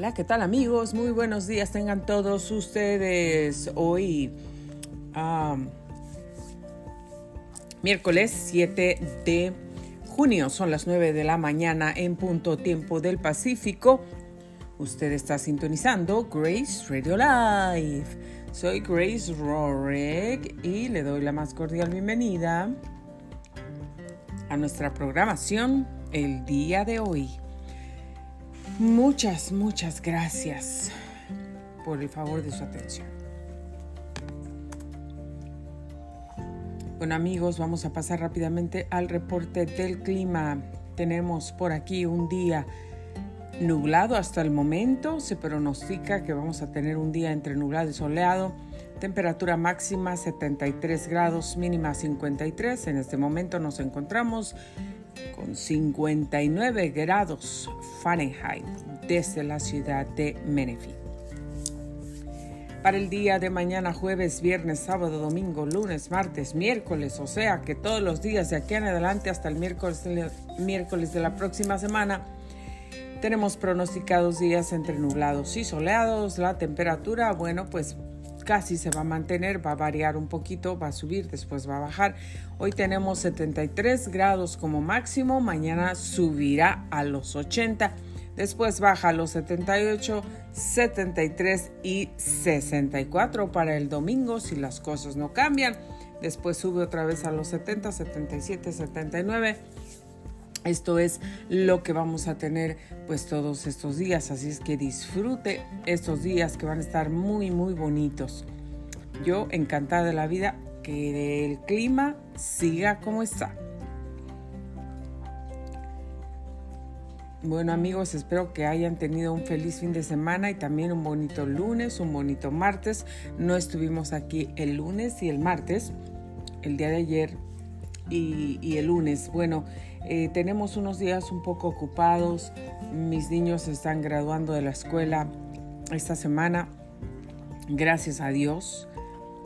Hola, ¿qué tal amigos? Muy buenos días tengan todos ustedes. Hoy, miércoles 7 de junio, son las 9 de la mañana en punto tiempo del Pacífico. Usted está sintonizando Grace Radio Live. Soy Grace Rorick y le doy la más cordial bienvenida a nuestra programación el día de hoy. Muchas, muchas gracias por el favor de su atención. Bueno amigos, vamos a pasar rápidamente al reporte del clima. Tenemos por aquí un día nublado hasta el momento. Se pronostica que vamos a tener un día entre nublado y soleado. Temperatura máxima 73 grados, mínima 53. En este momento nos encontramos con 59 grados Fahrenheit desde la ciudad de Menifee. Para el día de mañana, jueves, viernes, sábado, domingo, lunes, martes, miércoles, o sea que todos los días de aquí en adelante hasta el miércoles, miércoles de la próxima semana, tenemos pronosticados días entre nublados y soleados. La temperatura, bueno, pues casi se va a mantener, va a variar un poquito, va a subir, después va a bajar. Hoy tenemos 73 grados como máximo, mañana subirá a los 80, después baja a los 78, 73 y 64 para el domingo si las cosas no cambian. Después sube otra vez a los 70, 77, 79 esto es lo que vamos a tener pues todos estos días, así es que disfrute estos días que van a estar muy muy bonitos. Yo encantada de la vida que el clima siga como está. Bueno amigos, espero que hayan tenido un feliz fin de semana y también un bonito lunes, un bonito martes. No estuvimos aquí el lunes y el martes, el día de ayer y, y el lunes. Bueno, eh, tenemos unos días un poco ocupados. Mis niños están graduando de la escuela esta semana. Gracias a Dios.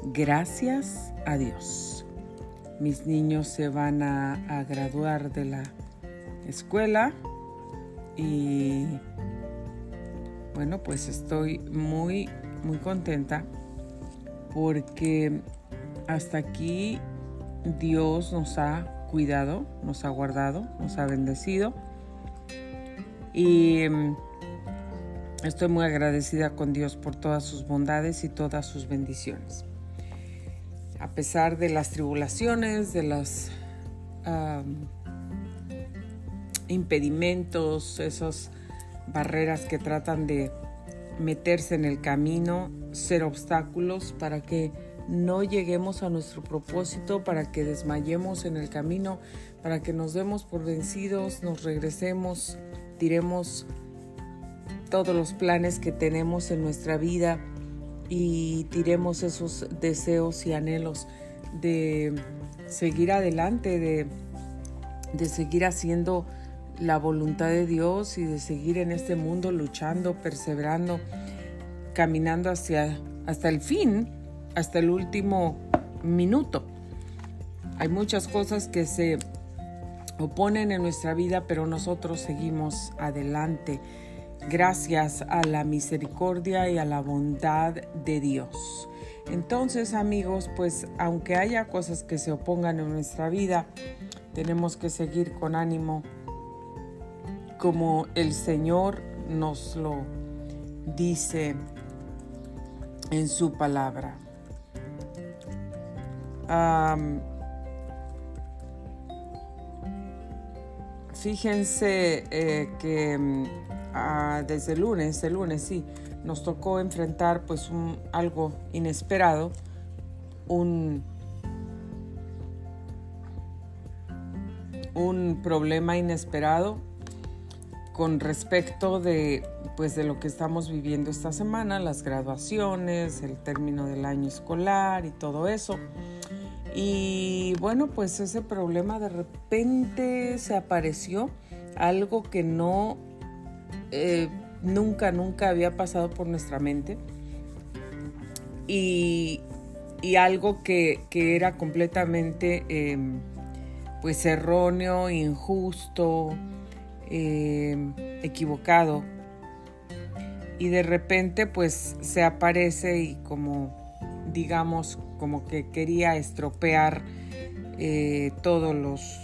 Gracias a Dios. Mis niños se van a, graduar de la escuela y bueno, pues estoy muy, muy contenta porque hasta aquí Dios nos ha cuidado, nos ha guardado, nos ha bendecido. Y mm, estoy muy agradecida con Dios por todas sus bondades y todas sus bendiciones. A pesar de las tribulaciones, de los impedimentos, esas barreras que tratan de meterse en el camino, ser obstáculos para que no lleguemos a nuestro propósito, para que desmayemos en el camino, para que nos demos por vencidos, nos regresemos, tiremos todos los planes que tenemos en nuestra vida y tiremos esos deseos y anhelos de seguir adelante, de, de seguir haciendo la voluntad de Dios y de seguir en este mundo luchando, perseverando, caminando hacia hasta el fin hasta el último minuto. Hay muchas cosas que se oponen en nuestra vida, pero nosotros seguimos adelante gracias a la misericordia y a la bondad de Dios. Entonces amigos, pues aunque haya cosas que se opongan en nuestra vida, tenemos que seguir con ánimo como el Señor nos lo dice en su palabra fíjense eh, que mm, ah, desde el lunes, el lunes sí, nos tocó enfrentar pues un, algo inesperado, un, un problema inesperado con respecto de pues de lo que estamos viviendo esta semana, las graduaciones, el término del año escolar y todo eso. Y bueno, pues ese problema de repente se apareció, algo que no, eh, nunca, nunca había pasado por nuestra mente. Y, algo que, era completamente em, pues erróneo, injusto, em, equivocado. y de repente pues se aparece y como digamos como que quería estropear eh, todos los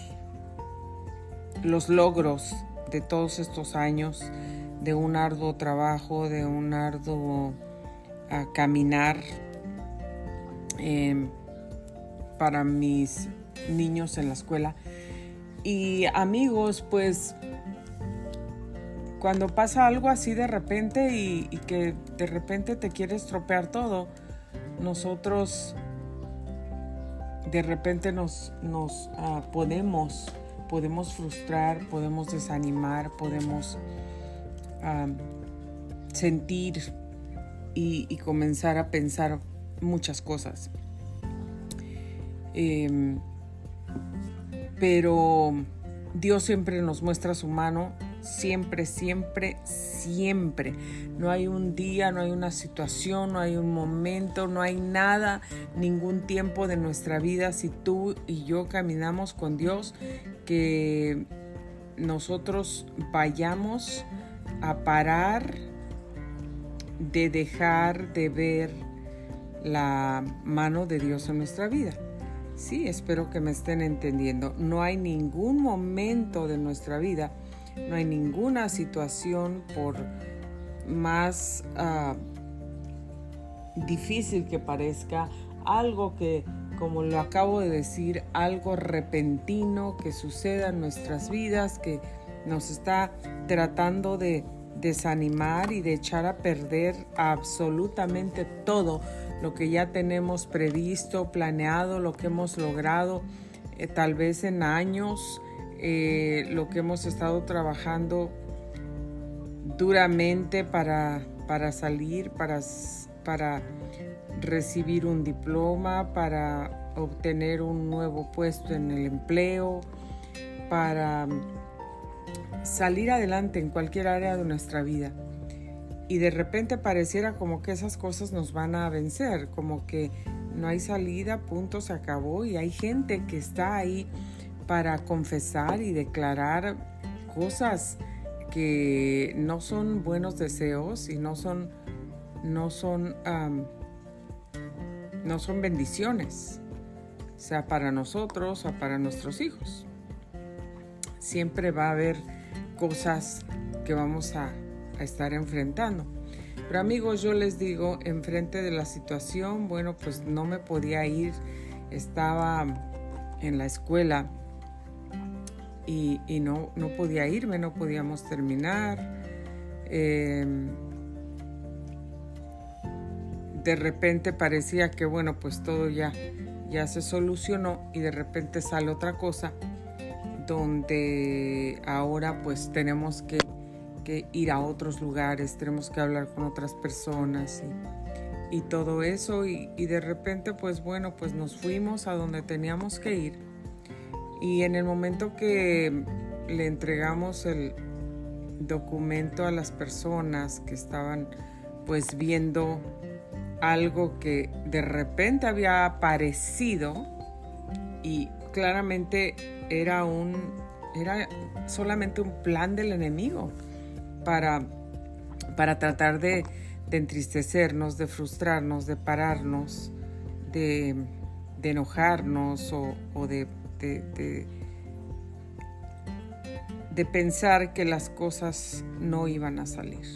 los logros de todos estos años de un arduo trabajo de un arduo ah, caminar em, para mis niños en la escuela. Y amigos pues cuando pasa algo así de repente y, que de repente te quiere estropear todo, nosotros de repente nos, nos ah, podemos, podemos frustrar, podemos desanimar, podemos sentir y, comenzar a pensar muchas cosas. Em, pero Dios siempre nos muestra su mano siempre, siempre, siempre. No hay un día, no hay una situación, no hay un momento, no hay nada, ningún tiempo de nuestra vida si tú y yo caminamos con Dios que nosotros vayamos a parar de dejar de ver la mano de Dios en nuestra vida. Sí, espero que me estén entendiendo. No hay ningún momento de nuestra vida no hay ninguna situación por más ah, difícil que parezca, algo que, como lo acabo de decir, algo repentino que suceda en nuestras vidas, que nos está tratando de desanimar y de echar a perder absolutamente todo lo que ya tenemos previsto, planeado, lo que hemos logrado, eh, tal vez en años, eh, lo que hemos estado trabajando duramente para, para salir, para, para recibir un diploma, para obtener un nuevo puesto en el empleo, para salir adelante en cualquier área de nuestra vida. Y de repente pareciera como que esas cosas nos van a vencer, como que no hay salida, punto, se acabó y hay gente que está ahí para confesar y declarar cosas que no son buenos deseos y no son, no son, no son bendiciones, sea para nosotros o para nuestros hijos. Siempre va a haber cosas que vamos a, a estar enfrentando. Pero amigos, yo les digo, enfrente de la situación, bueno, pues no me podía ir, estaba en la escuela y, no, no, podía irme, no podíamos terminar. Em, de repente parecía que bueno, pues todo ya, ya se solucionó y de repente sale otra cosa donde ahora pues tenemos que, ir a otros lugares, tenemos que hablar con otras personas y, y todo eso y, y de repente pues bueno, pues nos fuimos a donde teníamos que ir y en el momento que le entregamos el documento a las personas que estaban pues viendo algo que de repente había aparecido y claramente era un era solamente un plan del enemigo para, para tratar de, entristecernos, de frustrarnos, de pararnos, de, enojarnos o de de, pensar que las cosas no iban a salir.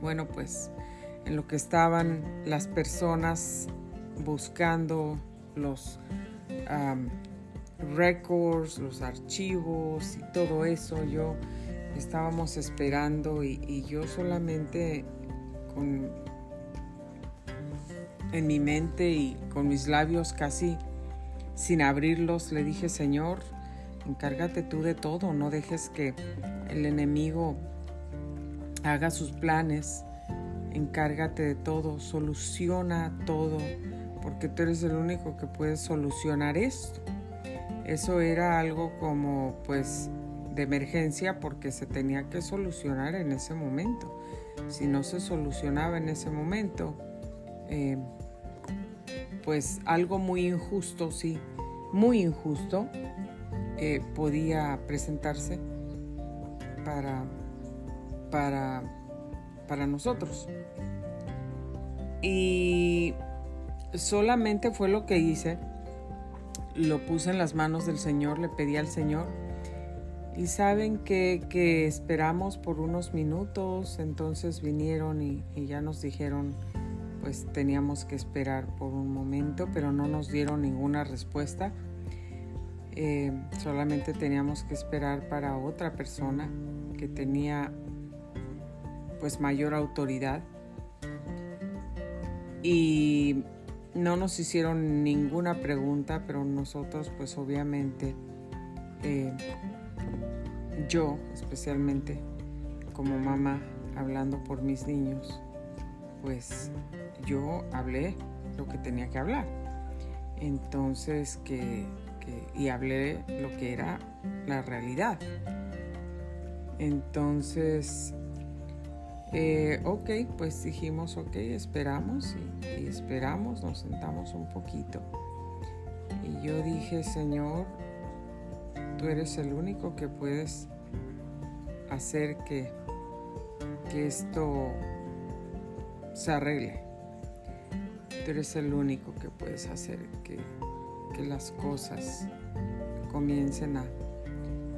Bueno, pues en lo que estaban las personas buscando los records, los archivos y todo eso, yo estábamos esperando y, y yo solamente con en mi mente y con mis labios casi sin abrirlos, le dije, Señor, encárgate tú de todo, no dejes que el enemigo haga sus planes, encárgate de todo, soluciona todo, porque tú eres el único que puede solucionar esto. Eso era algo como pues de emergencia porque se tenía que solucionar en ese momento. Si no se solucionaba en ese momento, eh, pues algo muy injusto, sí, muy injusto, podía presentarse para, para para nosotros. Y solamente fue lo que hice. Lo puse en las manos del Señor, le pedí al Señor. Y saben que, que esperamos por unos minutos, entonces vinieron y ya nos dijeron, pues teníamos que esperar por un momento, pero no nos dieron ninguna respuesta. Eh, solamente teníamos que esperar para otra persona que tenía pues mayor autoridad y no nos hicieron ninguna pregunta, pero nosotros pues obviamente, eh, yo especialmente como mamá hablando por mis niños, pues yo hablé lo que tenía que hablar. Entonces, que, y hablé lo que era la realidad. Entonces, eh, ok, pues dijimos, ok, esperamos y, esperamos, nos sentamos un poquito. Y yo dije, Señor, tú eres el único que puedes hacer que, que esto se arregle. Tú eres el único que puedes hacer que, que las cosas comiencen a,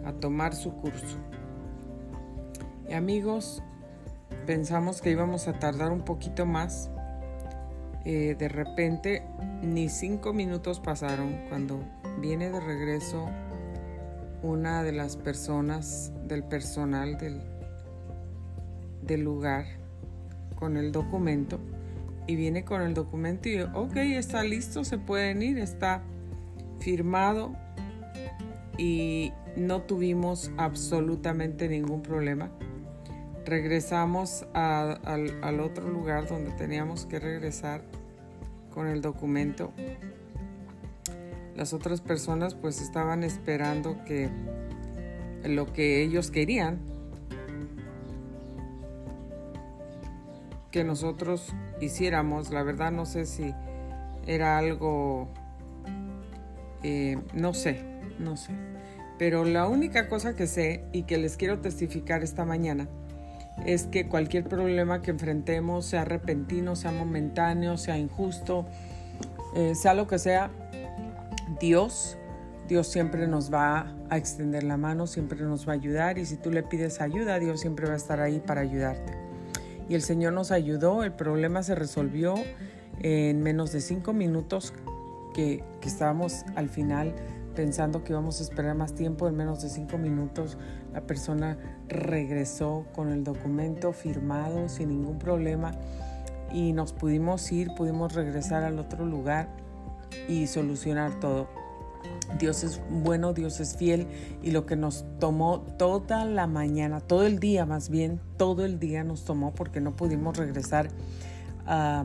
a tomar su curso. Y amigos, pensamos que íbamos a tardar un poquito más. Eh, de repente, ni cinco minutos pasaron cuando viene de regreso una de las personas del personal del, del lugar con el documento y viene con el documento y ok, está listo, se pueden ir, está firmado y no tuvimos absolutamente ningún problema regresamos al, otro lugar donde teníamos que regresar con el documento. Las otras personas pues estaban esperando que lo que ellos querían que nosotros hiciéramos. La verdad no sé si era algo, eh, no sé, no sé. Pero la única cosa que sé y que les quiero testificar esta mañana es que cualquier problema que enfrentemos, sea repentino, sea momentáneo, sea injusto, eh, sea lo que sea, Dios, Dios siempre nos va a extender la mano, siempre nos va a ayudar y si tú le pides ayuda, Dios siempre va a estar ahí para ayudarte. Y el Señor nos ayudó, el problema se resolvió en menos de cinco minutos que, que estábamos al final pensando que íbamos a esperar más tiempo, en menos de cinco minutos la persona regresó con el documento firmado sin ningún problema y nos pudimos ir, pudimos regresar al otro lugar y solucionar todo. Dios es bueno, Dios es fiel y lo que nos tomó toda la mañana, todo el día más bien, todo el día nos tomó porque no pudimos regresar a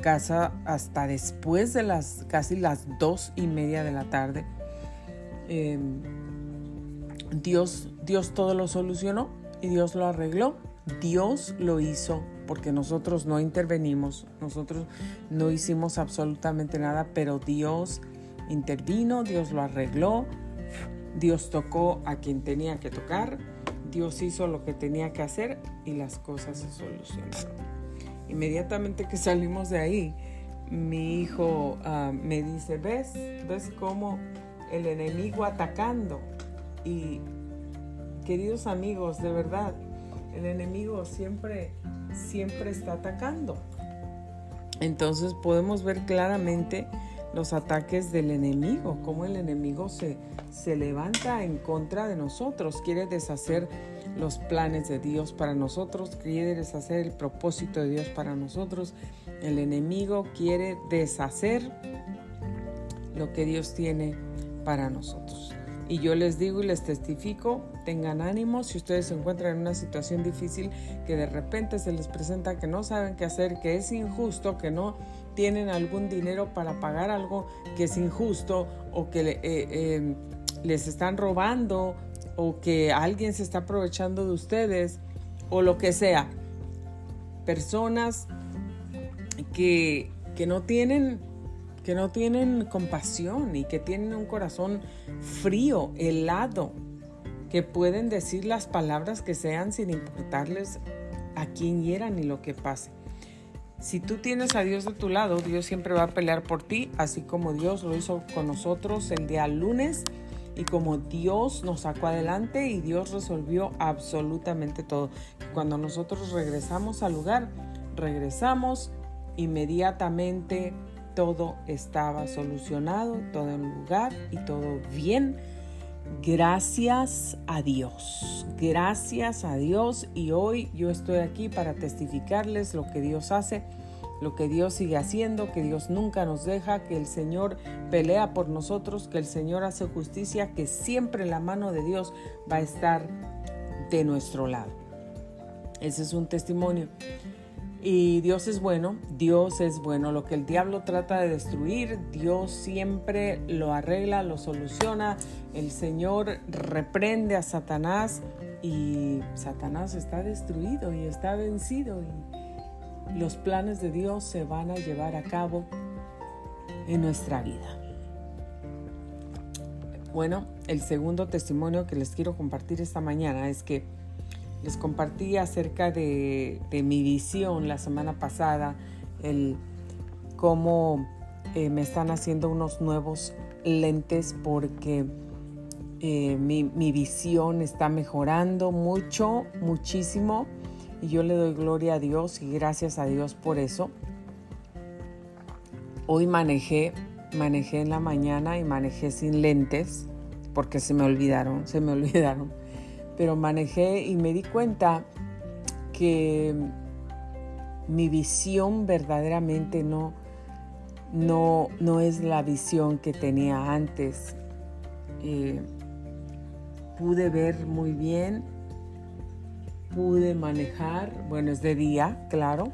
casa hasta después de las casi las dos y media de la tarde. Em, Dios, Dios todo lo solucionó y Dios lo arregló. Dios lo hizo porque nosotros no intervenimos, nosotros no hicimos absolutamente nada, pero Dios intervino, Dios lo arregló, Dios tocó a quien tenía que tocar, Dios hizo lo que tenía que hacer y las cosas se solucionaron inmediatamente que salimos de ahí, mi hijo ah, me dice, ¿ves? ¿Ves cómo el enemigo atacando? Y queridos amigos, de verdad, el enemigo siempre, siempre está atacando. Entonces podemos ver claramente los ataques del enemigo, cómo el enemigo se, se levanta en contra de nosotros, quiere deshacer los planes de Dios para nosotros, quiere deshacer el propósito de Dios para nosotros. El enemigo quiere deshacer lo que Dios tiene para nosotros. Y yo les digo y les testifico, tengan ánimo si ustedes se encuentran en una situación difícil que de repente se les presenta que no saben qué hacer, que es injusto, que no tienen algún dinero para pagar algo que es injusto o que eh, eh, les están robando o que alguien se está aprovechando de ustedes o lo que sea. Personas que, que no tienen que no tienen compasión y que tienen un corazón frío, helado, que pueden decir las palabras que sean sin importarles a quién hiera ni lo que pase. Si tú tienes a Dios de tu lado, Dios siempre va a pelear por ti, así como Dios lo hizo con nosotros el día lunes y como Dios nos sacó adelante y Dios resolvió absolutamente todo. Cuando nosotros regresamos al lugar, regresamos inmediatamente todo estaba solucionado, todo en lugar y todo bien. Gracias a Dios, gracias a Dios y hoy yo estoy aquí para testificarles lo que Dios hace, lo que Dios sigue haciendo, que Dios nunca nos deja, que el Señor pelea por nosotros, que el Señor hace justicia, que siempre la mano de Dios va a estar de nuestro lado. Ese es un testimonio. Y Dios es bueno, Dios es bueno. Lo que el diablo trata de destruir, Dios siempre lo arregla, lo soluciona. El Señor reprende a Satanás y Satanás está destruido y está vencido. Y los planes de Dios se van a llevar a cabo en nuestra vida. Bueno, el segundo testimonio que les quiero compartir esta mañana es que les compartí acerca de, mi visión la semana pasada, el cómo eh, me están haciendo unos nuevos lentes porque eh, mi, mi, visión está mejorando mucho, muchísimo. Y yo le doy gloria a Dios y gracias a Dios por eso. Hoy manejé, manejé en la mañana y manejé sin lentes porque se me olvidaron, se me olvidaron pero manejé y me di cuenta que mi visión verdaderamente no, no, no es la visión que tenía antes. Eh, pude ver muy bien, pude manejar, bueno, es de día, claro,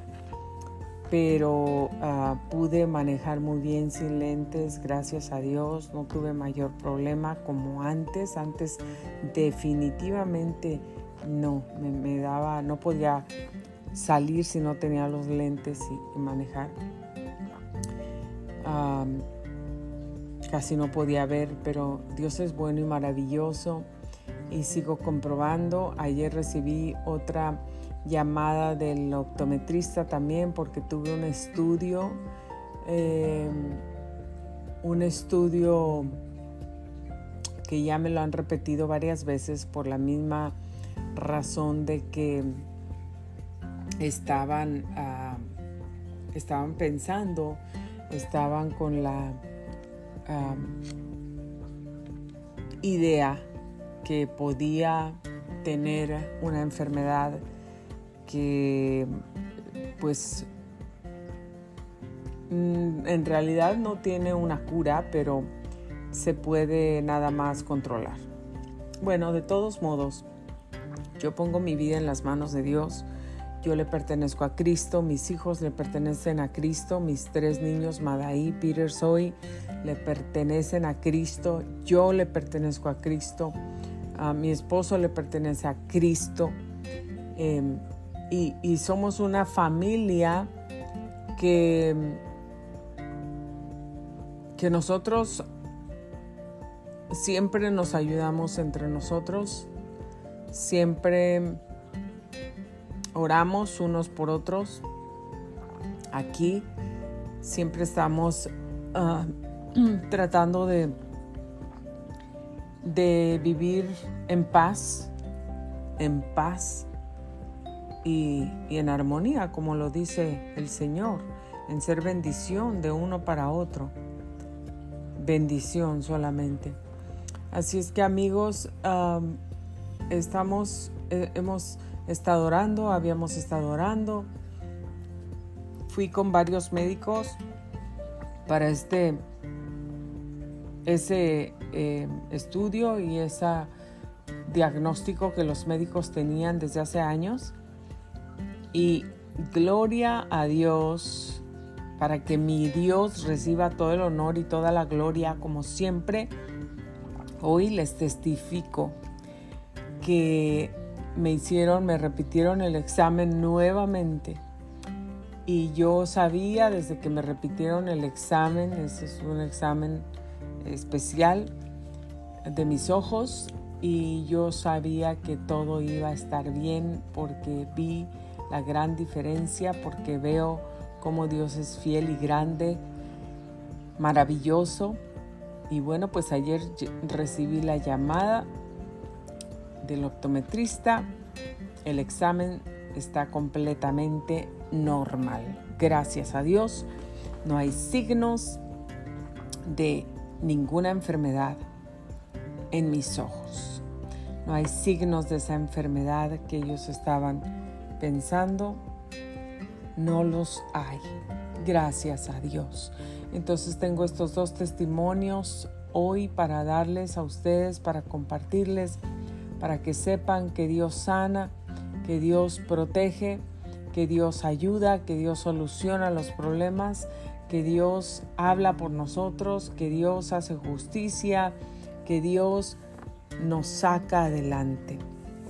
pero ah, pude manejar muy bien sin lentes, gracias a Dios, no tuve mayor problema como antes, antes definitivamente no, me, daba, no podía salir si no tenía los lentes y, manejar. casi no podía ver, pero Dios es bueno y maravilloso y sigo comprobando. Ayer recibí otra llamada del optometrista también porque tuve un estudio, eh, un estudio que ya me lo han repetido varias veces por la misma razón de que estaban, ah, estaban pensando, estaban con la idea que podía tener una enfermedad que pues mm, en realidad no tiene una cura, pero se puede nada más controlar. Bueno, de todos modos, yo pongo mi vida en las manos de Dios. Yo le pertenezco a Cristo, mis hijos le pertenecen a Cristo, mis tres niños, Madaí, Peter, Zoe, le pertenecen a Cristo, yo le pertenezco a Cristo, a mi esposo le pertenece a Cristo. Em, y, somos una familia que, que nosotros siempre nos ayudamos entre nosotros, siempre oramos unos por otros. Aquí siempre estamos ah, tratando de, de vivir en paz, en paz y, en armonía, como lo dice el Señor, en ser bendición de uno para otro. Bendición solamente. Así es que amigos, estamos, eh, hemos estado orando, habíamos estado orando. Fui con varios médicos para este ese eh, estudio y ese diagnóstico que los médicos tenían desde hace años. Y gloria a Dios para que mi Dios reciba todo el honor y toda la gloria como siempre. Hoy les testifico que me hicieron, me repitieron el examen nuevamente. Y yo sabía desde que me repitieron el examen, ese es un examen especial de mis ojos, y yo sabía que todo iba a estar bien porque vi la gran diferencia porque veo cómo Dios es fiel y grande, maravilloso. Y bueno, pues ayer recibí la llamada del optometrista. El examen está completamente normal. Gracias a Dios, no hay signos de ninguna enfermedad en mis ojos. No hay signos de esa enfermedad que ellos estaban pensando. No los hay. Gracias a Dios. Entonces tengo estos dos testimonios hoy para darles a ustedes, para compartirles, para que sepan que Dios sana, que Dios protege, que Dios ayuda, que Dios soluciona los problemas, que Dios habla por nosotros, que Dios hace justicia, que Dios nos saca adelante.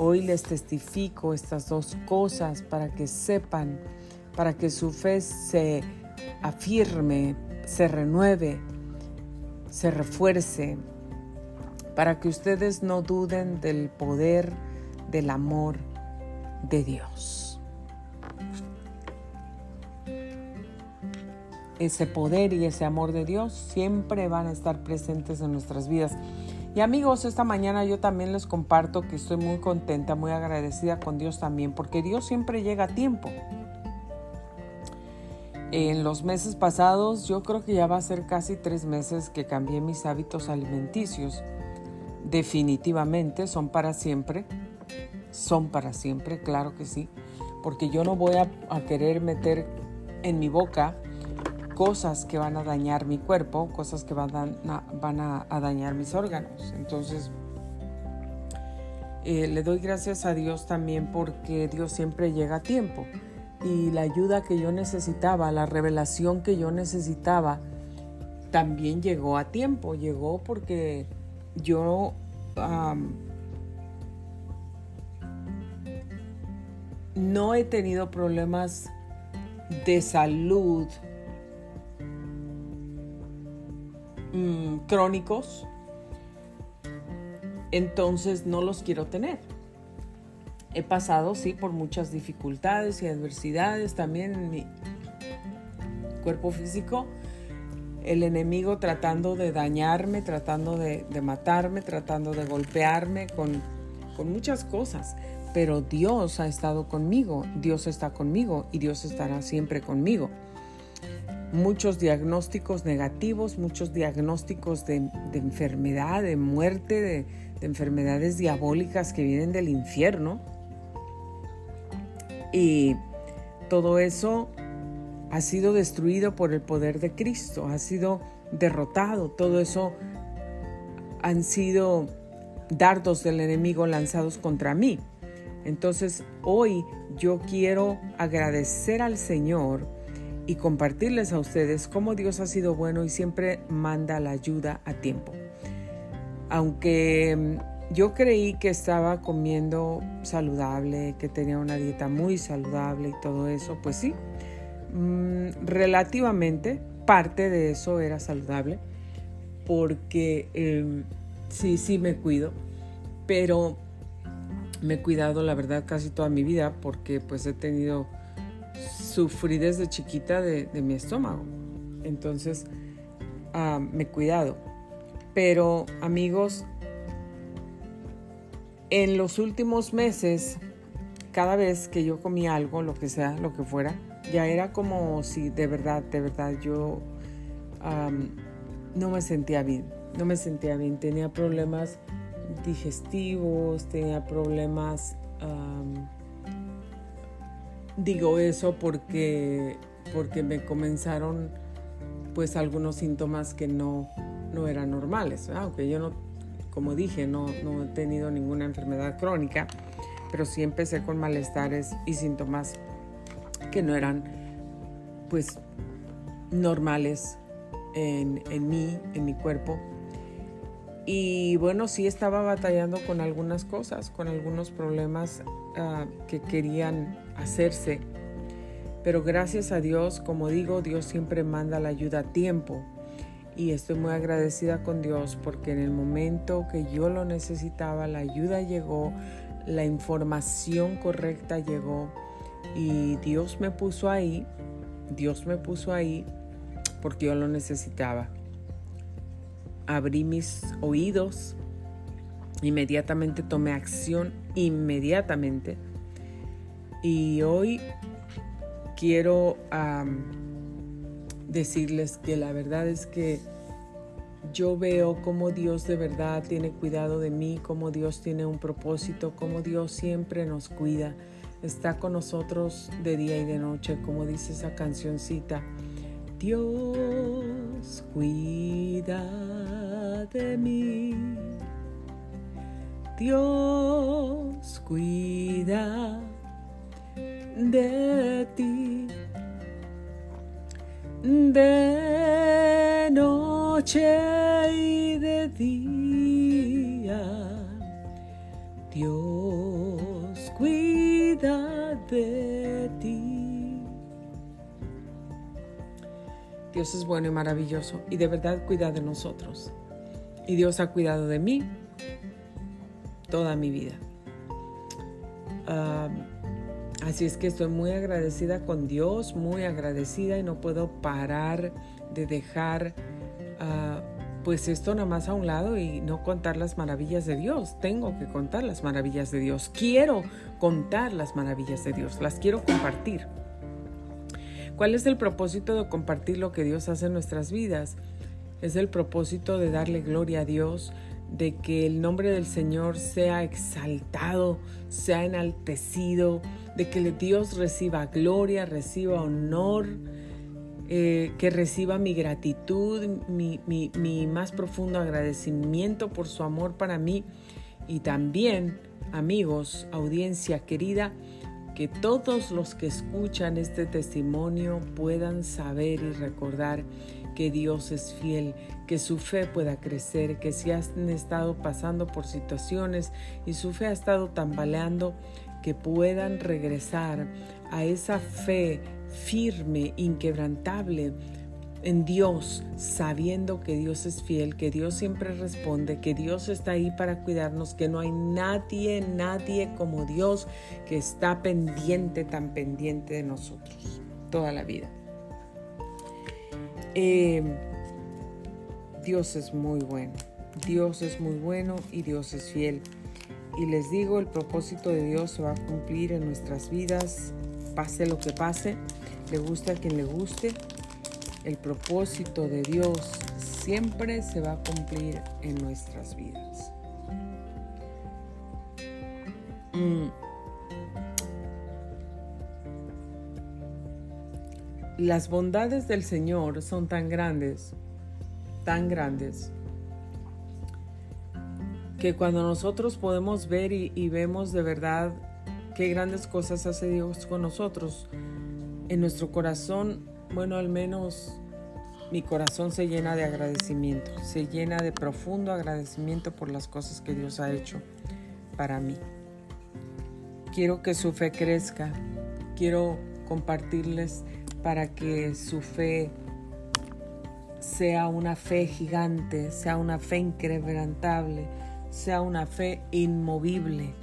Hoy les testifico estas dos cosas para que sepan, para que su fe se afirme, se renueve, se refuerce, para que ustedes no duden del poder, del amor de Dios. ese poder y ese amor de Dios siempre van a estar presentes en nuestras vidas. Y amigos, esta mañana yo también les comparto que estoy muy contenta, muy agradecida con Dios también, porque Dios siempre llega a tiempo. En los meses pasados, yo creo que ya va a ser casi tres meses que cambié mis hábitos alimenticios. Definitivamente son para siempre. Son para siempre, claro que sí. Porque yo no voy a, a querer meter en mi boca cosas que van a dañar mi cuerpo, cosas que van a, van a, dañar mis órganos. Entonces, eh, le doy gracias a Dios también porque Dios siempre llega a tiempo. Y la ayuda que yo necesitaba, la revelación que yo necesitaba, también llegó a tiempo. Llegó porque yo no he tenido problemas de salud Mm, crónicos, entonces no los quiero tener. He pasado, sí, por muchas dificultades y adversidades también en mi cuerpo físico. El enemigo tratando de dañarme, tratando de, matarme, tratando de golpearme con, con muchas cosas. Pero Dios ha estado conmigo, Dios está conmigo y Dios estará siempre conmigo muchos diagnósticos negativos, muchos diagnósticos de, enfermedad, de muerte, de, enfermedades diabólicas que vienen del infierno. Y todo eso ha sido destruido por el poder de Cristo, ha sido derrotado, todo eso han sido dardos del enemigo lanzados contra mí. Entonces hoy yo quiero agradecer al Señor y compartirles a ustedes cómo Dios ha sido bueno y siempre manda la ayuda a tiempo. Aunque mm, yo creí que estaba comiendo saludable, que tenía una dieta muy saludable y todo eso, pues sí, mm, relativamente parte de eso era saludable, porque em, sí, sí me cuido, pero me he cuidado la verdad casi toda mi vida porque pues he tenido sufrí desde chiquita de, mi estómago. Entonces, ah, me he cuidado. Pero amigos, en los últimos meses, cada vez que yo comía algo, lo que sea, lo que fuera, ya era como si de verdad, de verdad yo no me sentía bien. No me sentía bien. Tenía problemas digestivos, tenía problemas Digo eso porque, porque me comenzaron pues algunos síntomas que no, no eran normales, aunque yo no, como dije, no, no he tenido ninguna enfermedad crónica, pero sí empecé con malestares y síntomas que no eran pues normales en, en mí, en mi cuerpo. Y bueno, sí estaba batallando con algunas cosas, con algunos problemas ah, que querían hacerse. Pero gracias a Dios, como digo, Dios siempre manda la ayuda a tiempo. Y estoy muy agradecida con Dios porque en el momento que yo lo necesitaba, la ayuda llegó, la información correcta llegó. Y Dios me puso ahí, Dios me puso ahí porque yo lo necesitaba. Abrí mis oídos, inmediatamente tomé acción, inmediatamente. Y hoy quiero decirles que la verdad es que yo veo cómo Dios de verdad tiene cuidado de mí, cómo Dios tiene un propósito, cómo Dios siempre nos cuida, está con nosotros de día y de noche, como dice esa cancioncita. Dios cuida de mí. Dios cuida de ti. De noche y de día. Dios cuida de ti. Dios es bueno y maravilloso y de verdad cuida de nosotros. Y Dios ha cuidado de mí toda mi vida. Ah, así es que estoy muy agradecida con Dios, muy agradecida y no puedo parar de dejar ah, pues esto nada más a un lado y no contar las maravillas de Dios. Tengo que contar las maravillas de Dios. Quiero contar las maravillas de Dios. Las quiero compartir. ¿Cuál es el propósito de compartir lo que Dios hace en nuestras vidas? Es el propósito de darle gloria a Dios, de que el nombre del Señor sea exaltado, sea enaltecido, de que Dios reciba gloria, reciba honor, eh, que reciba mi gratitud, mi, mi más profundo agradecimiento por su amor para mí y también, amigos, audiencia querida, que todos los que escuchan este testimonio puedan saber y recordar que Dios es fiel, que su fe pueda crecer, que si han estado pasando por situaciones y su fe ha estado tambaleando, que puedan regresar a esa fe firme, inquebrantable en Dios, sabiendo que Dios es fiel, que Dios siempre responde, que Dios está ahí para cuidarnos, que no hay nadie, nadie como Dios que está pendiente, tan pendiente de nosotros toda la vida. Eh, Dios es muy bueno, Dios es muy bueno y Dios es fiel. Y les digo, el propósito de Dios se va a cumplir en nuestras vidas, pase lo que pase, le guste a quien le guste. El propósito de Dios siempre se va a cumplir en nuestras vidas. Mm. Las bondades del Señor son tan grandes, tan grandes, que cuando nosotros podemos ver y, vemos de verdad qué grandes cosas hace Dios con nosotros, en nuestro corazón, bueno, al menos mi corazón se llena de agradecimiento, se llena de profundo agradecimiento por las cosas que Dios ha hecho para mí. Quiero que su fe crezca, quiero compartirles para que su fe sea una fe gigante, sea una fe inquebrantable, sea una fe inmovible.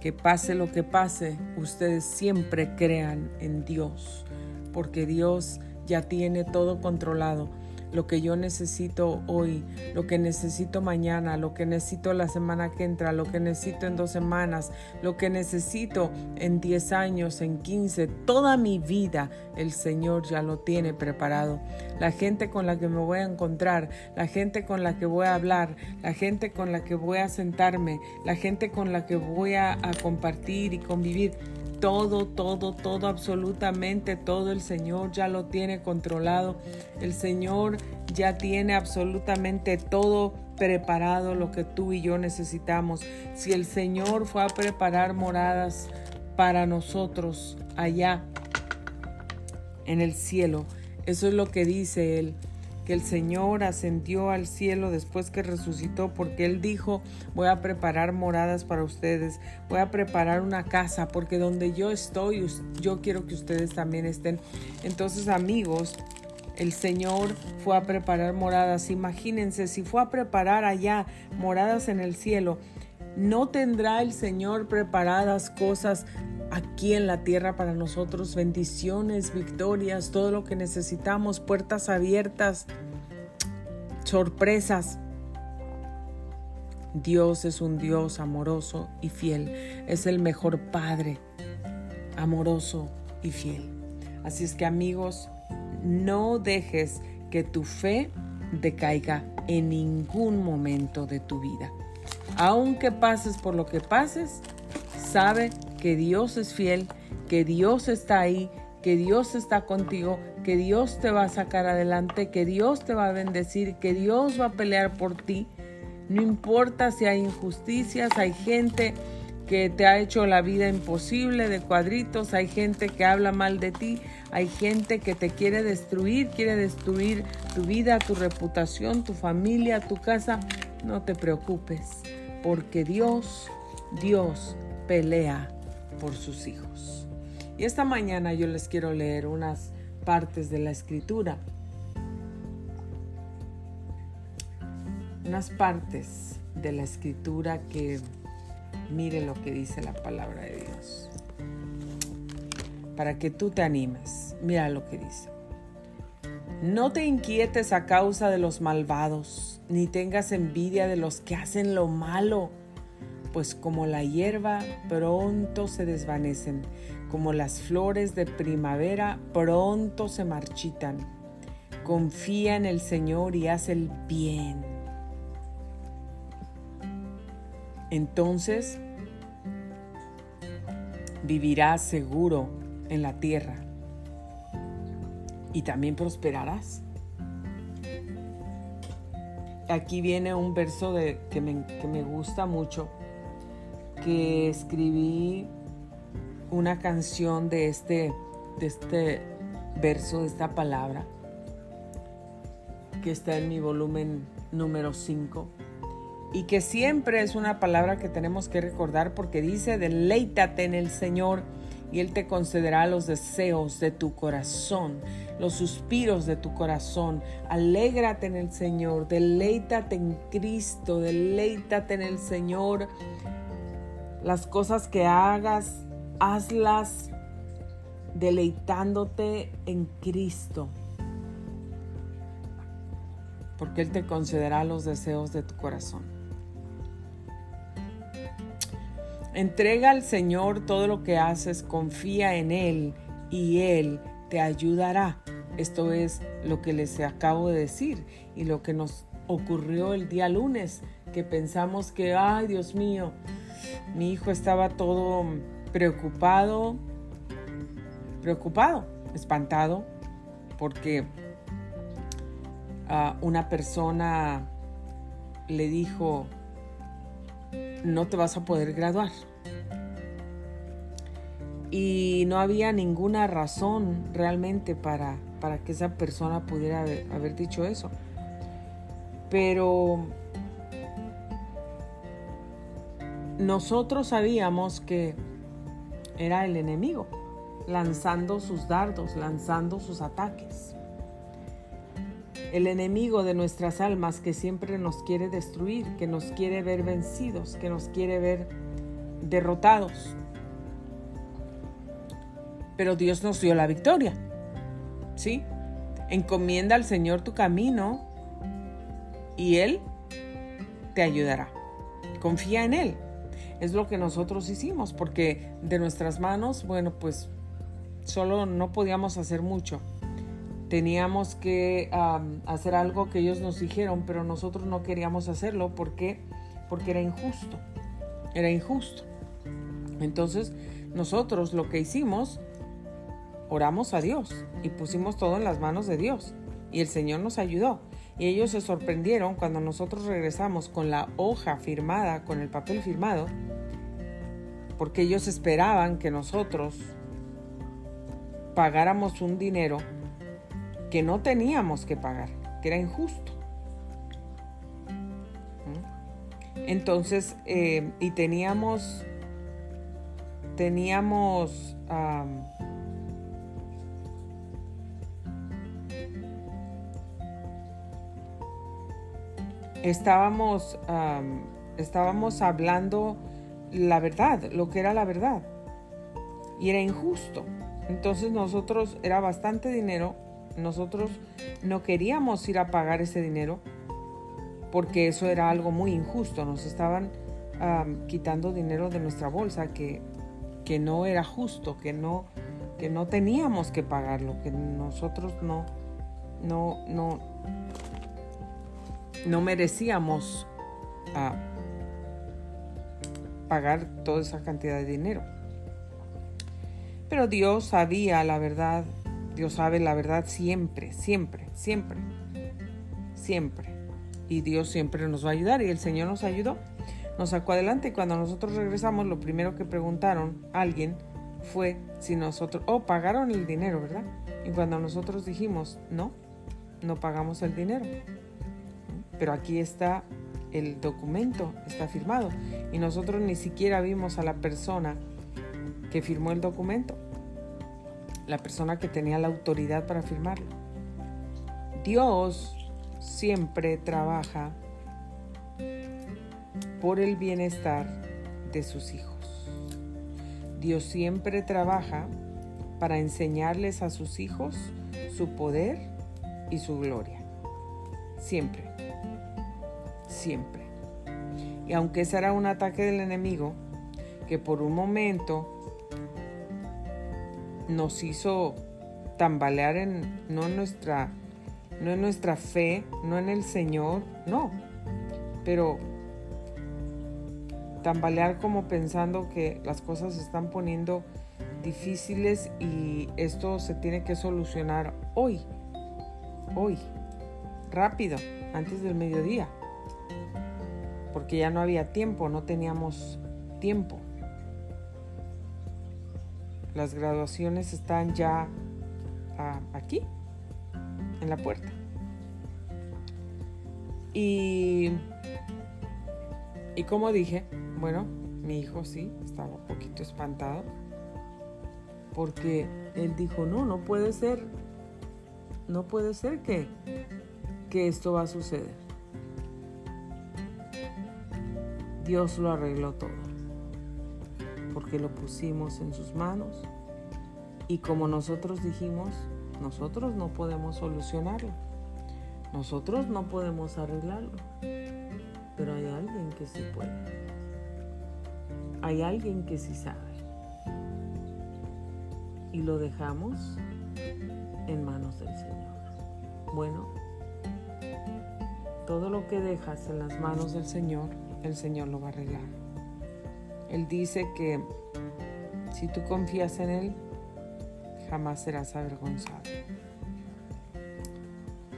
Que pase lo que pase, ustedes siempre crean en Dios, porque Dios ya tiene todo controlado lo que yo necesito hoy, lo que necesito mañana, lo que necesito la semana que entra, lo que necesito en dos semanas, lo que necesito en 10 años, en 15, toda mi vida, el Señor ya lo tiene preparado. La gente con la que me voy a encontrar, la gente con la que voy a hablar, la gente con la que voy a sentarme, la gente con la que voy a, a compartir y convivir, todo, todo, todo, absolutamente todo el Señor ya lo tiene controlado. El Señor ya tiene absolutamente todo preparado lo que tú y yo necesitamos. Si el Señor fue a preparar moradas para nosotros allá en el cielo, eso es lo que dice Él que el Señor ascendió al cielo después que resucitó, porque Él dijo, voy a preparar moradas para ustedes, voy a preparar una casa, porque donde yo estoy, yo quiero que ustedes también estén. Entonces, amigos, el Señor fue a preparar moradas. Imagínense, si fue a preparar allá moradas en el cielo, ¿no tendrá el Señor preparadas cosas aquí en la tierra para nosotros, bendiciones, victorias, todo lo que necesitamos, puertas abiertas, sorpresas. Dios es un Dios amoroso y fiel, es el mejor Padre, amoroso y fiel. Así es que amigos, no dejes que tu fe decaiga en ningún momento de tu vida. Aunque pases por lo que pases, sabe que Dios es fiel, que Dios está ahí, que Dios está contigo, que Dios te va a sacar adelante, que Dios te va a bendecir, que Dios va a pelear por ti. No importa si hay injusticias, hay gente que te ha hecho la vida imposible de cuadritos, hay gente que habla mal de ti, hay gente que te quiere destruir, quiere destruir tu vida, tu reputación, tu familia, tu casa. No te preocupes, porque Dios, Dios pelea por sus hijos. Y esta mañana yo les quiero leer unas partes de la escritura. Unas partes de la escritura que mire lo que dice la palabra de Dios. Para que tú te animes. Mira lo que dice. No te inquietes a causa de los malvados, ni tengas envidia de los que hacen lo malo pues como la hierba pronto se desvanecen, como las flores de primavera pronto se marchitan. Confía en el Señor y haz el bien. Entonces vivirás seguro en la tierra y también prosperarás. Aquí viene un verso de, que, me, que me gusta mucho que escribí una canción de este, de este verso, de esta palabra, que está en mi volumen número 5 y que siempre es una palabra que tenemos que recordar porque dice, deleítate en el Señor y Él te concederá los deseos de tu corazón, los suspiros de tu corazón. Alégrate en el Señor, deleítate en Cristo, deleítate en el Señor las cosas que hagas, hazlas deleitándote en Cristo, porque Él te concederá los deseos de tu corazón. Entrega al Señor todo lo que haces, confía en Él y Él te ayudará. Esto es lo que les acabo de decir y lo que nos ocurrió el día lunes, que pensamos que, ay Dios mío, mi hijo estaba todo preocupado, preocupado, espantado, porque ah, una persona le dijo, no te vas a poder graduar. Y no había ninguna razón realmente para, para que esa persona pudiera haber dicho eso. Pero nosotros sabíamos que era el enemigo lanzando sus dardos, lanzando sus ataques. El enemigo de nuestras almas que siempre nos quiere destruir, que nos quiere ver vencidos, que nos quiere ver derrotados. Pero Dios nos dio la victoria. ¿Sí? Encomienda al Señor tu camino y Él te ayudará. Confía en Él es lo que nosotros hicimos, porque de nuestras manos, bueno, pues solo no podíamos hacer mucho. Teníamos que hacer algo que ellos nos dijeron, pero nosotros no queríamos hacerlo porque, porque era injusto. Era injusto. Entonces, nosotros lo que hicimos, oramos a Dios y pusimos todo en las manos de Dios. Y el Señor nos ayudó. Y ellos se sorprendieron cuando nosotros regresamos con la hoja firmada, con el papel firmado, porque ellos esperaban que nosotros pagáramos un dinero que no teníamos que pagar, que era injusto. ¿Mm? Entonces, eh, y teníamos, teníamos estábamos, estábamos hablando la verdad, lo que era la verdad. y era injusto. Entonces nosotros era bastante dinero, nosotros no queríamos ir a pagar ese dinero porque eso era algo muy injusto, nos estaban quitando dinero de nuestra bolsa que, que no era justo, que no, que no teníamos que pagarlo, que nosotros no, no, no, no merecíamos pagar toda esa cantidad de dinero. Pero Dios sabía la verdad, Dios sabe la verdad siempre, siempre, siempre, siempre. Y Dios siempre nos va a ayudar y el Señor nos ayudó, nos sacó adelante y cuando nosotros regresamos lo primero que preguntaron a alguien fue si nosotros, oh, pagaron el dinero, ¿verdad? Y cuando nosotros dijimos, no, no pagamos el dinero. Pero aquí está el documento, está firmado. Y nosotros ni siquiera vimos a la persona que firmó el documento, la persona que tenía la autoridad para firmarlo. Dios siempre trabaja por el bienestar de sus hijos. Dios siempre trabaja para enseñarles a sus hijos su poder y su gloria. Siempre. Siempre. Y aunque será un ataque del enemigo, que por un momento nos hizo tambalear en no en nuestra no en nuestra fe, no en el Señor, no. Pero tambalear como pensando que las cosas se están poniendo difíciles y esto se tiene que solucionar hoy. Hoy. Rápido, antes del mediodía. Porque ya no había tiempo, no teníamos tiempo. Las graduaciones están ya ah, aquí, en la puerta. Y, y como dije, bueno, mi hijo sí, estaba un poquito espantado. Porque él dijo, no, no puede ser. No puede ser que, que esto va a suceder. Dios lo arregló todo porque lo pusimos en sus manos. Y como nosotros dijimos, nosotros no podemos solucionarlo. Nosotros no podemos arreglarlo. Pero hay alguien que sí puede. Hay alguien que sí sabe. Y lo dejamos en manos del Señor. Bueno, todo lo que dejas en las manos del Señor, el Señor lo va a arreglar. Él dice que si tú confías en Él, jamás serás avergonzado.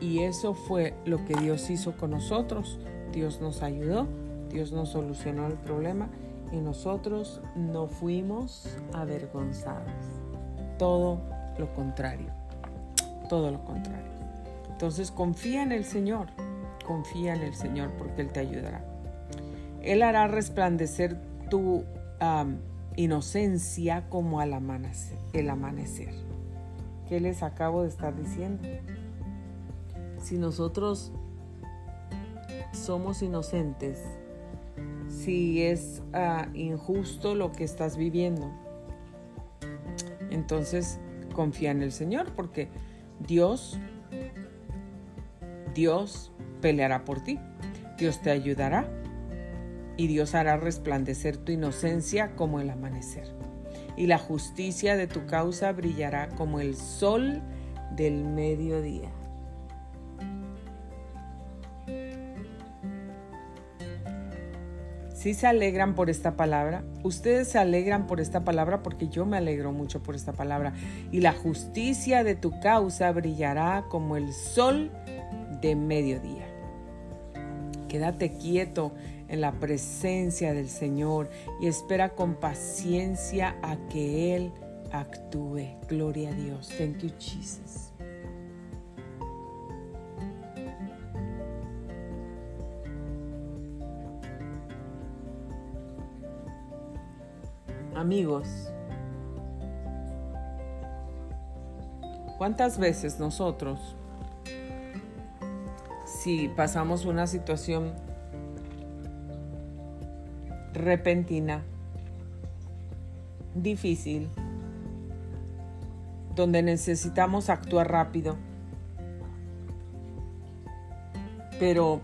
Y eso fue lo que Dios hizo con nosotros. Dios nos ayudó, Dios nos solucionó el problema y nosotros no fuimos avergonzados. Todo lo contrario, todo lo contrario. Entonces confía en el Señor, confía en el Señor porque Él te ayudará. Él hará resplandecer tu inocencia como al amanecer, el amanecer. ¿Qué les acabo de estar diciendo? Si nosotros somos inocentes, si es ah, injusto lo que estás viviendo, entonces confía en el Señor porque Dios, Dios peleará por ti, Dios te ayudará y Dios hará resplandecer tu inocencia como el amanecer. Y la justicia de tu causa brillará como el sol del mediodía. Si se alegran por esta palabra, ustedes se alegran por esta palabra porque yo me alegro mucho por esta palabra. Y la justicia de tu causa brillará como el sol de mediodía. Quédate quieto en la presencia del Señor y espera con paciencia a que Él actúe. Gloria a Dios. Thank you, Jesus. Amigos, ¿cuántas veces nosotros, si pasamos una situación repentina, difícil, donde necesitamos actuar rápido. Pero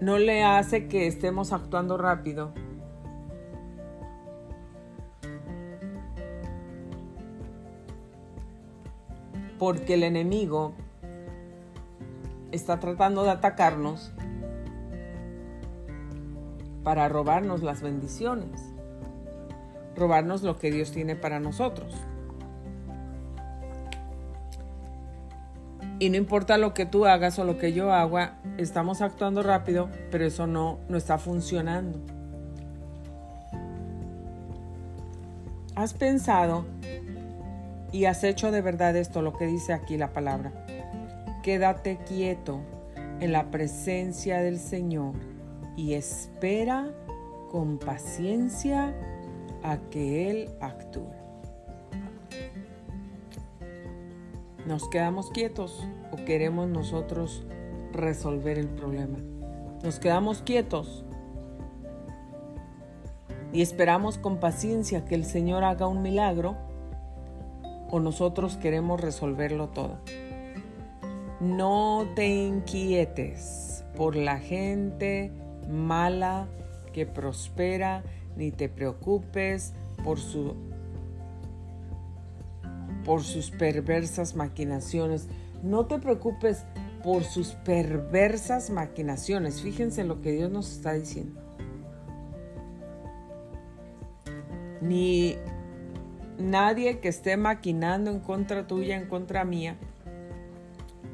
no le hace que estemos actuando rápido. Porque el enemigo está tratando de atacarnos para robarnos las bendiciones, robarnos lo que Dios tiene para nosotros. Y no importa lo que tú hagas o lo que yo haga, estamos actuando rápido, pero eso no, no está funcionando. ¿Has pensado y has hecho de verdad esto, lo que dice aquí la palabra? Quédate quieto en la presencia del Señor y espera con paciencia a que Él actúe. ¿Nos quedamos quietos o queremos nosotros resolver el problema? Nos quedamos quietos y esperamos con paciencia que el Señor haga un milagro o nosotros queremos resolverlo todo. No te inquietes por la gente mala que prospera, ni te preocupes por su por sus perversas maquinaciones. No te preocupes por sus perversas maquinaciones. Fíjense lo que Dios nos está diciendo. Ni nadie que esté maquinando en contra tuya, en contra mía.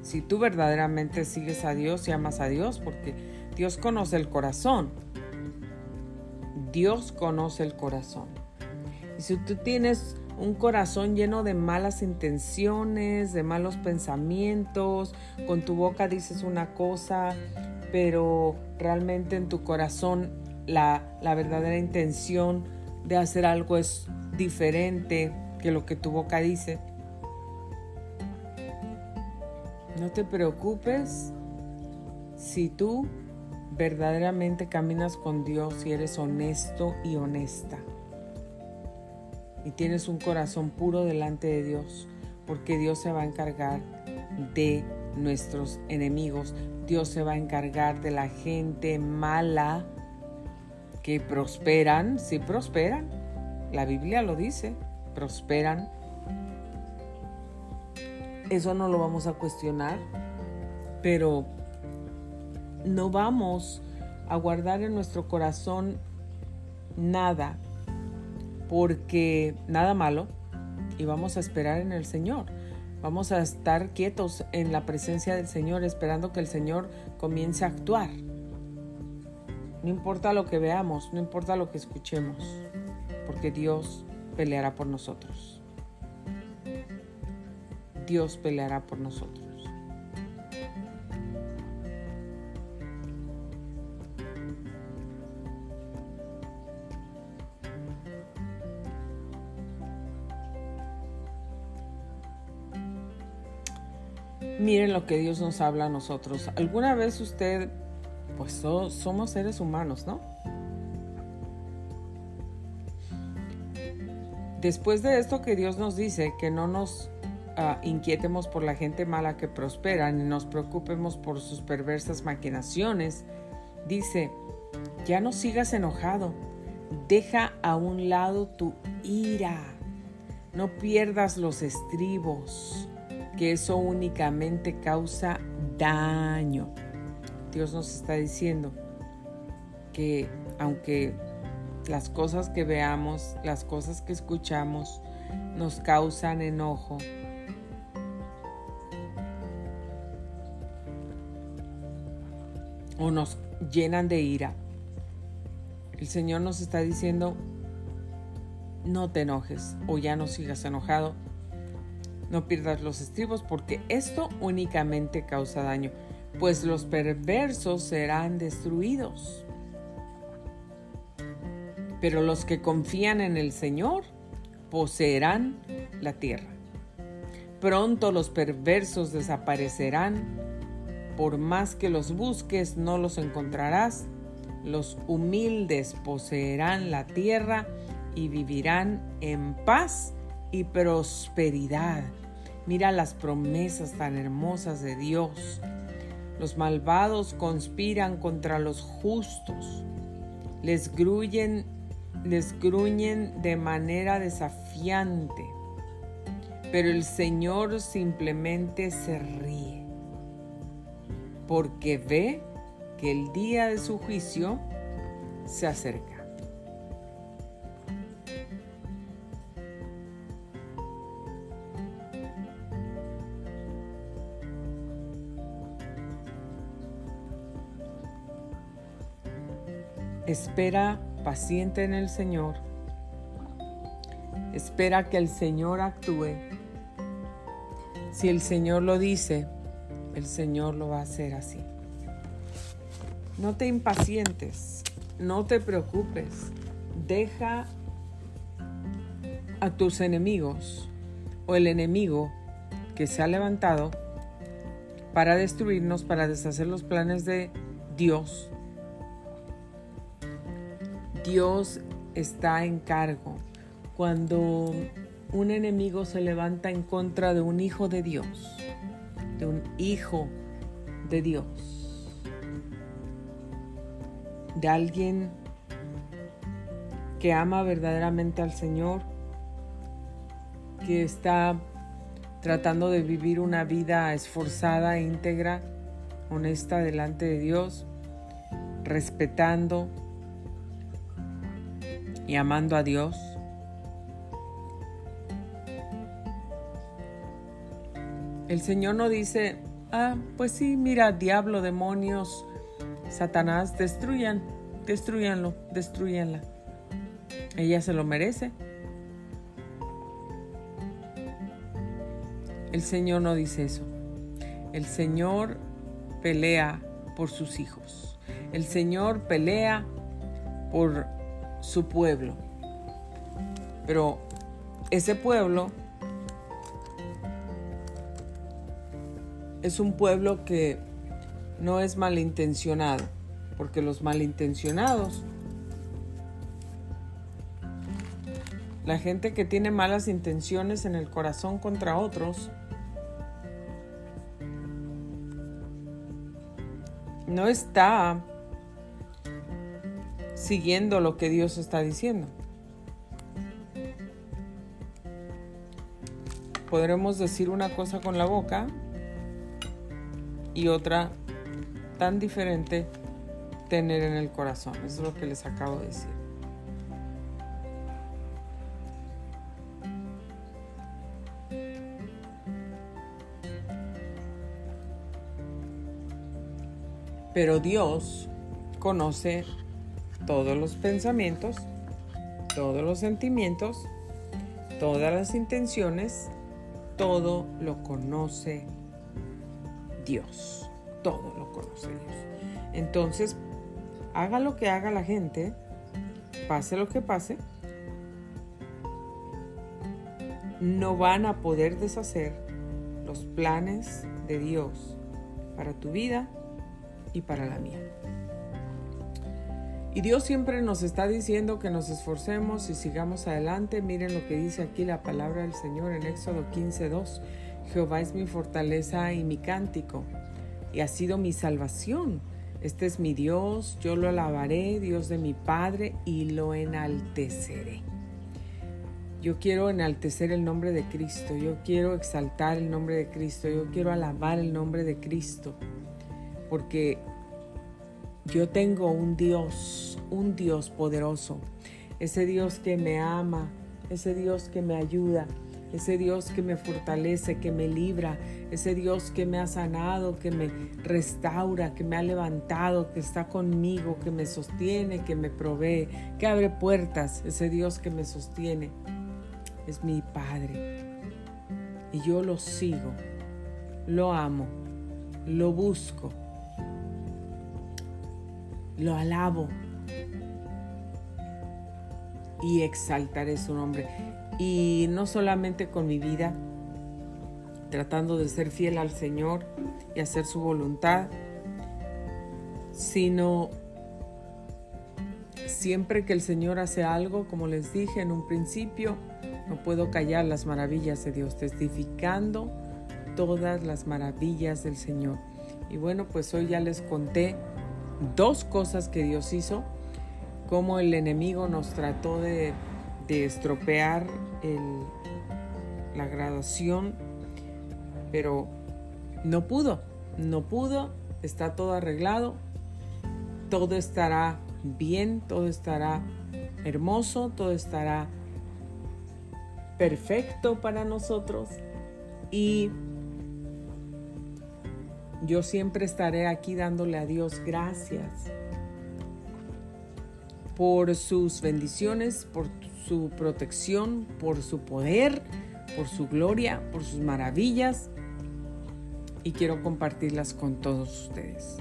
Si tú verdaderamente sigues a Dios y amas a Dios, porque Dios conoce el corazón. Dios conoce el corazón. Y si tú tienes un corazón lleno de malas intenciones, de malos pensamientos, con tu boca dices una cosa, pero realmente en tu corazón la, la verdadera intención de hacer algo es diferente que lo que tu boca dice. No te preocupes si tú verdaderamente caminas con Dios y eres honesto y honesta y tienes un corazón puro delante de Dios, porque Dios se va a encargar de nuestros enemigos. Dios se va a encargar de la gente mala que prosperan, si prosperan. La Biblia lo dice, prosperan. Eso no lo vamos a cuestionar, pero no vamos a guardar en nuestro corazón nada porque nada malo y vamos a esperar en el Señor. Vamos a estar quietos en la presencia del Señor esperando que el Señor comience a actuar. No importa lo que veamos, no importa lo que escuchemos, porque Dios peleará por nosotros. Dios peleará por nosotros. Miren lo que Dios nos habla a nosotros. ¿Alguna vez usted, pues somos seres humanos, ¿no? Después de esto que Dios nos dice, que no nos ah, inquietemos por la gente mala que prospera, ni nos preocupemos por sus perversas maquinaciones, dice, ya no sigas enojado, deja a un lado tu ira, no pierdas los estribos que eso únicamente causa daño. Dios nos está diciendo que aunque las cosas que veamos, las cosas que escuchamos nos causan enojo, o nos llenan de ira, el Señor nos está diciendo, no te enojes o ya no sigas enojado, no pierdas los estribos porque esto únicamente causa daño, pues los perversos serán destruidos. Pero los que confían en el Señor poseerán la tierra. Pronto los perversos desaparecerán. Por más que los busques, no los encontrarás. Los humildes poseerán la tierra y vivirán en paz y prosperidad. Mira las promesas tan hermosas de Dios. Los malvados conspiran contra los justos. Les gruyen, les gruñen de manera desafiante. Pero el Señor simplemente se ríe. Porque ve que el día de su juicio se acerca. Espera paciente en el Señor. Espera que el Señor actúe. Si el Señor lo dice, el Señor lo va a hacer así. No te impacientes, no te preocupes. Deja a tus enemigos o el enemigo que se ha levantado para destruirnos, para deshacer los planes de Dios Dios está en cargo. Cuando un enemigo se levanta en contra de un hijo de Dios, de un hijo de Dios, de alguien que ama verdaderamente al Señor, que está tratando de vivir una vida esforzada, íntegra, honesta delante de Dios, respetando, y amando a Dios? El Señor no dice, ah, pues sí, mira, diablo, demonios, Satanás, destruyan, destruyanlo, destruyanla. Ella se lo merece. El Señor no dice eso. El Señor pelea por sus hijos. El Señor pelea por su pueblo. Pero ese pueblo es un pueblo que no es malintencionado, porque los malintencionados, la gente que tiene malas intenciones en el corazón contra otros, no está siguiendo lo que Dios está diciendo. Podremos decir una cosa con la boca y otra tan diferente tener en el corazón. Eso es lo que les acabo de decir. Pero Dios conoce todos los pensamientos, todos los sentimientos, todas las intenciones, todo lo conoce Dios. Todo lo conoce Dios. Entonces, haga lo que haga la gente, pase lo que pase, no van a poder deshacer los planes de Dios para tu vida y para la mía. Y Dios siempre nos está diciendo que nos esforcemos y sigamos adelante. Miren lo que dice aquí la palabra del Señor en Éxodo 15:2. Jehová es mi fortaleza y mi cántico, y ha sido mi salvación. Este es mi Dios, yo lo alabaré, Dios de mi Padre, y lo enalteceré. Yo quiero enaltecer el nombre de Cristo, yo quiero exaltar el nombre de Cristo, yo quiero alabar el nombre de Cristo, porque yo tengo un Dios, un Dios poderoso, ese Dios que me ama, ese Dios que me ayuda, ese Dios que me fortalece, que me libra, ese Dios que me ha sanado, que me restaura, que me ha levantado, que está conmigo, que me sostiene, que me provee, que abre puertas, ese Dios que me sostiene. Es mi Padre. Y yo lo sigo, lo amo, lo busco lo alabo y exaltaré su nombre. Y no solamente con mi vida, tratando de ser fiel al Señor y hacer su voluntad, sino siempre que el Señor hace algo, como les dije en un principio, No puedo callar las maravillas de Dios, testificando todas las maravillas del Señor. Y bueno, pues hoy ya les conté dos cosas que Dios hizo, cómo el enemigo nos trató de, estropear la graduación, pero no pudo, no pudo, está todo arreglado, todo estará bien, todo estará hermoso, todo estará perfecto para nosotros y yo siempre estaré aquí dándole a Dios gracias por sus bendiciones, por su protección, por su poder, por su gloria, por sus maravillas y quiero compartirlas con todos ustedes.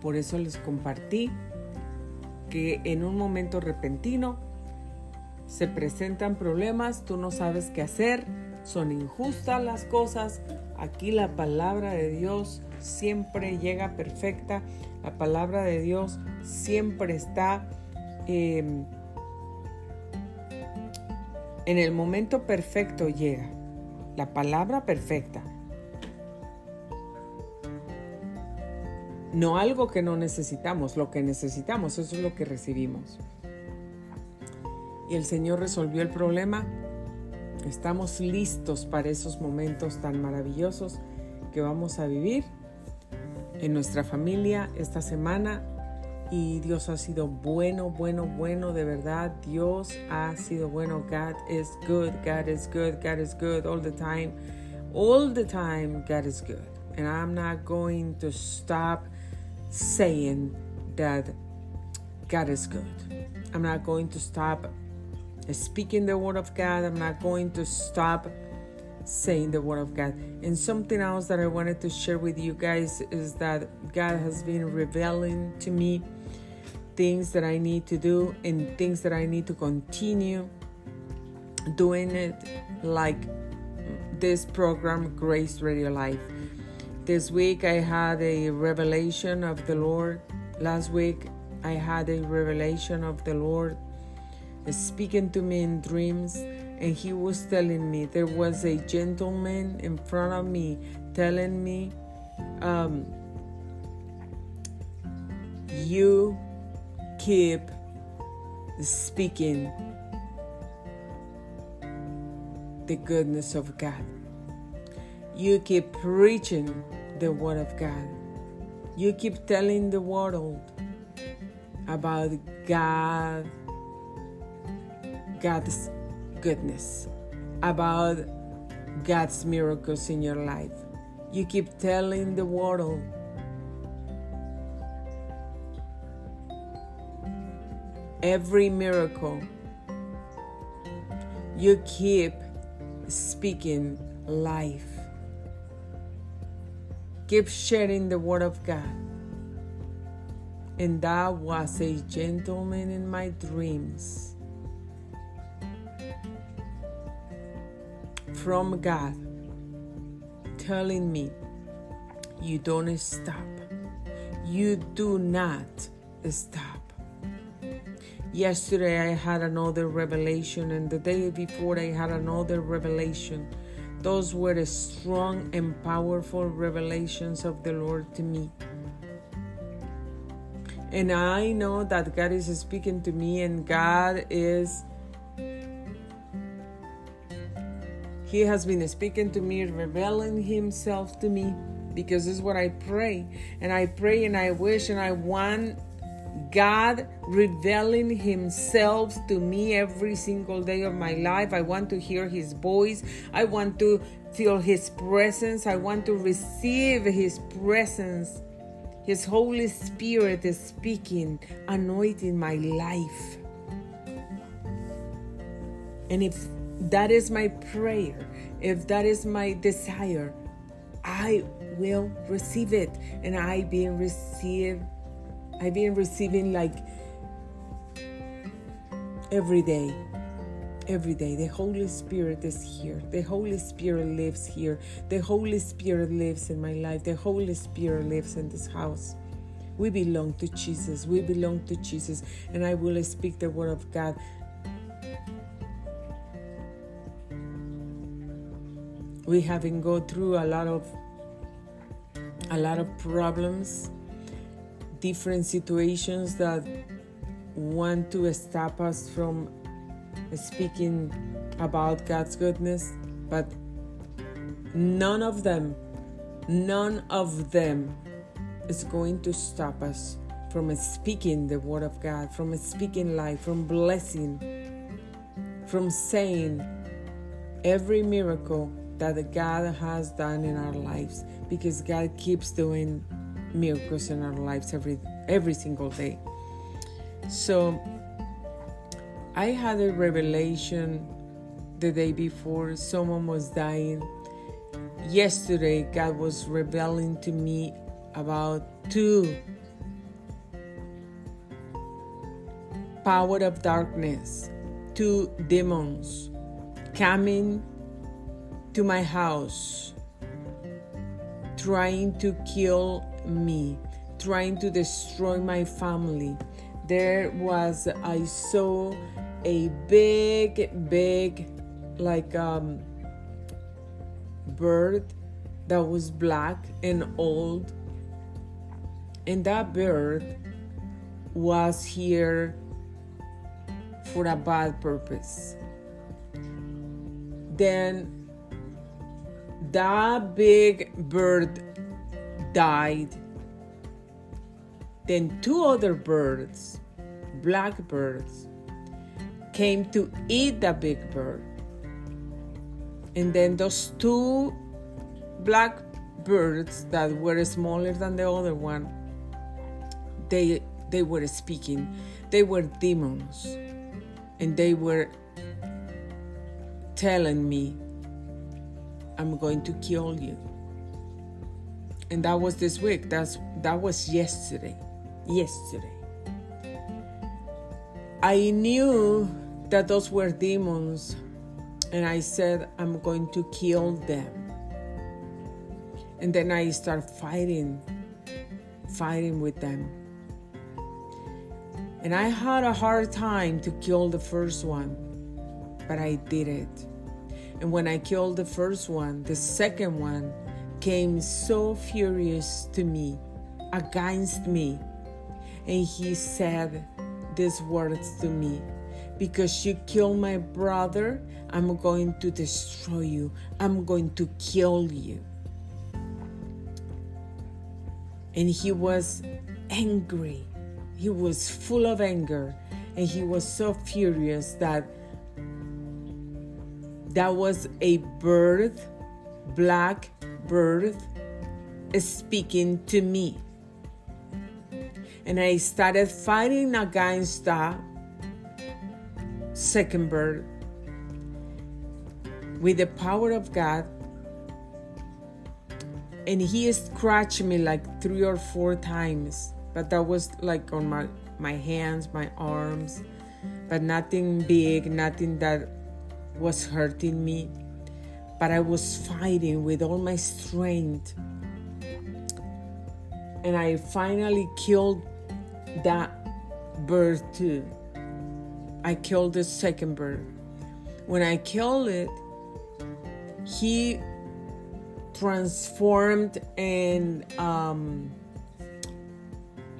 Por eso les compartí que en un momento repentino se presentan problemas, tú no sabes qué hacer, son injustas las cosas. Aquí la palabra de Dios siempre llega perfecta. La palabra de Dios siempre está em, en el momento perfecto llega. La palabra perfecta. No algo que no necesitamos, lo que necesitamos, eso es lo que recibimos. Y el Señor resolvió el problema. Estamos listos para esos momentos tan maravillosos que vamos a vivir en nuestra familia esta semana y Dios ha sido bueno, bueno, bueno, de verdad. Dios ha sido bueno. God is good. God is good. God is good all the time. All the time, God is good. And I'm not going to stop saying that God is good. I'm not going to stop speaking the word of God. I'm not going to stop saying the word of God. And something else that I wanted to share with you guys is that God has been revealing to me things that I need to do and things that I need to continue doing it like this program Grace Radio Life. This week I had a revelation of the Lord. Last week I had a revelation of the Lord speaking to me in dreams and he was telling me there was a gentleman in front of me telling me um, you keep speaking the goodness of God. You keep preaching the Word of God. You keep telling the world about God, God's goodness, about God's miracles in your life. You keep telling the world every miracle. You keep speaking life. Keep sharing the word of God. And that was a gentleman in my dreams from God telling me, You don't stop. You do not stop. Yesterday I had another revelation, and the day before I had another revelation. Those were strong and powerful revelations of the Lord to me. And I know that God is speaking to me, and God is He has been speaking to me, revealing Himself to me, because this is what I pray. And I pray and I wish and I want God revealing Himself to me every single day of my life. I want to hear His voice. I want to feel His presence. I want to receive His presence. His Holy Spirit is speaking, anointing my life. And if that is my prayer, if that is my desire, I will receive it. And I been received, I've been receiving like every day. Every day, the Holy Spirit is here. The Holy Spirit lives here. The Holy Spirit lives in my life. The Holy Spirit lives in this house. We belong to Jesus. We belong to Jesus. And I will speak the word of God we haven't go through a lot of a lot of problems, different situations that want to stop us from speaking about God's goodness, but none of them, none of them is going to stop us from speaking the word of God, from speaking life, from blessing, from saying every miracle that God has done in our lives because God keeps doing miracles in our lives every every single day. So I had a revelation the day before someone was dying. Yesterday God was revealing to me about two power of darkness, two demons coming to my house, trying to kill me, trying to destroy my family. There was, I saw a big, big, like um, bird that was black and old. And that bird was here for a bad purpose. Then that big bird died. Then two other birds, blackbirds, came to eat the big bird. And then those two black birds that were smaller than the other one, they they were speaking. They were demons and they were telling me, I'm going to kill you. And that was this week. That's that was yesterday. Yesterday. I knew that those were demons, and I said, I'm going to kill them. And then I start fighting, fighting with them. And I had a hard time to kill the first one, but I did it. And when I killed the first one, the second one came so furious to me, against me. And he said these words to me Because you killed my brother, I'm going to destroy you, I'm going to kill you. And he was angry he was full of anger and he was so furious that that was a bird, black bird, is speaking to me. And I started fighting against that second bird with the power of God. And he scratched me like three or four times but that was like on my my hands, my arms, but nothing big, nothing that was hurting me. But I was fighting with all my strength. And I finally killed that bird too. I killed the second bird. When I killed it, he transformed and um,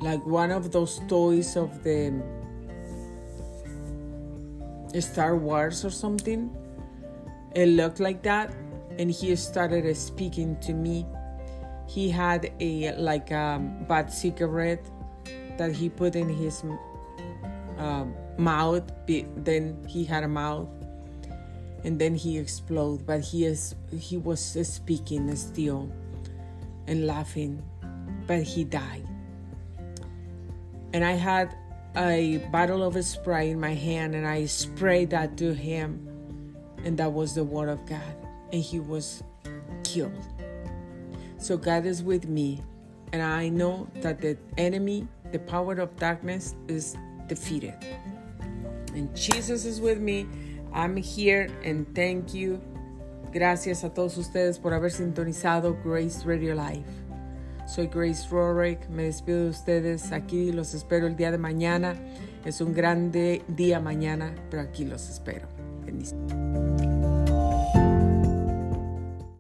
like one of those toys of the Star Wars or something. It looked like that, and he started speaking to me. He had a like a bad cigarette that he put in his uh, mouth. Then he had a mouth, and then he exploded. But he is he was speaking still and laughing, but he died and I had a bottle of spray in my hand and I sprayed that to him and that was the word of God and he was killed. So God is with me and I know that the enemy, the power of darkness is defeated. And Jesus is with me. I'm here and thank you. Gracias a todos ustedes por haber sintonizado Grace Radio Live. Soy Grace Rorick, me despido de ustedes aquí, los espero el día de mañana. Es un grande día mañana, pero aquí los espero bakın.